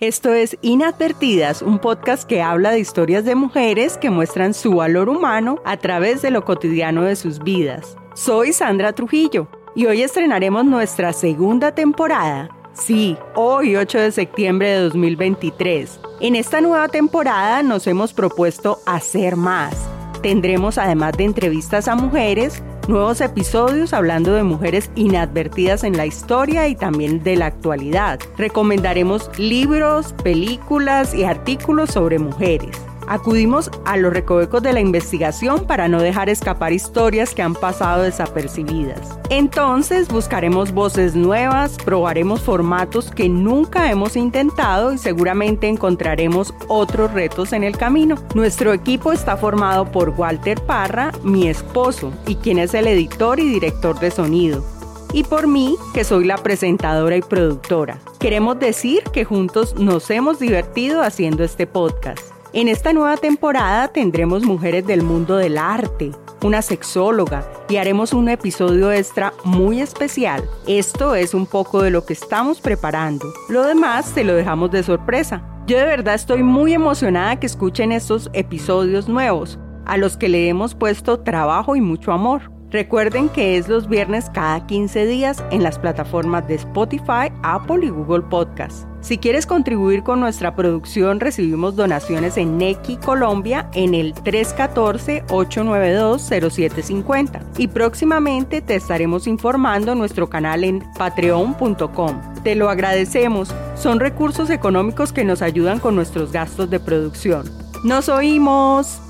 Esto es Inadvertidas, un podcast que habla de historias de mujeres que muestran su valor humano a través de lo cotidiano de sus vidas. Soy Sandra Trujillo y hoy estrenaremos nuestra segunda temporada. Sí, hoy 8 de septiembre de 2023. En esta nueva temporada nos hemos propuesto hacer más. Tendremos además de entrevistas a mujeres, nuevos episodios hablando de mujeres inadvertidas en la historia y también de la actualidad. Recomendaremos libros, películas y artículos sobre mujeres. Acudimos a los recovecos de la investigación para no dejar escapar historias que han pasado desapercibidas. Entonces buscaremos voces nuevas, probaremos formatos que nunca hemos intentado y seguramente encontraremos otros retos en el camino. Nuestro equipo está formado por Walter Parra, mi esposo, y quien es el editor y director de sonido y por mí, que soy la presentadora y productora. Queremos decir que juntos nos hemos divertido haciendo este podcast. En esta nueva temporada tendremos mujeres del mundo del arte, una sexóloga y haremos un episodio extra muy especial. Esto es un poco de lo que estamos preparando. Lo demás te lo dejamos de sorpresa. Yo de verdad estoy muy emocionada que escuchen estos episodios nuevos, a los que le hemos puesto trabajo y mucho amor. Recuerden que es los viernes cada 15 días en las plataformas de Spotify, Apple y Google Podcast. Si quieres contribuir con nuestra producción, recibimos donaciones en Nequi Colombia en el 314-892-0750 y próximamente te estaremos informando en nuestro canal en patreon.com. Te lo agradecemos, son recursos económicos que nos ayudan con nuestros gastos de producción. Nos oímos.